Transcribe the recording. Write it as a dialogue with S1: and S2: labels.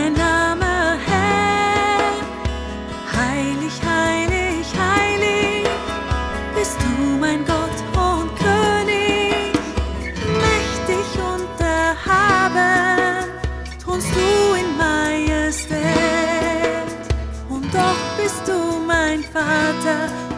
S1: dein Name, Herr. Heilig, heilig, heilig bist du mein Gott und König. Mächtig und erhaben thronst du in Majestät. Und doch bist du mein Vater.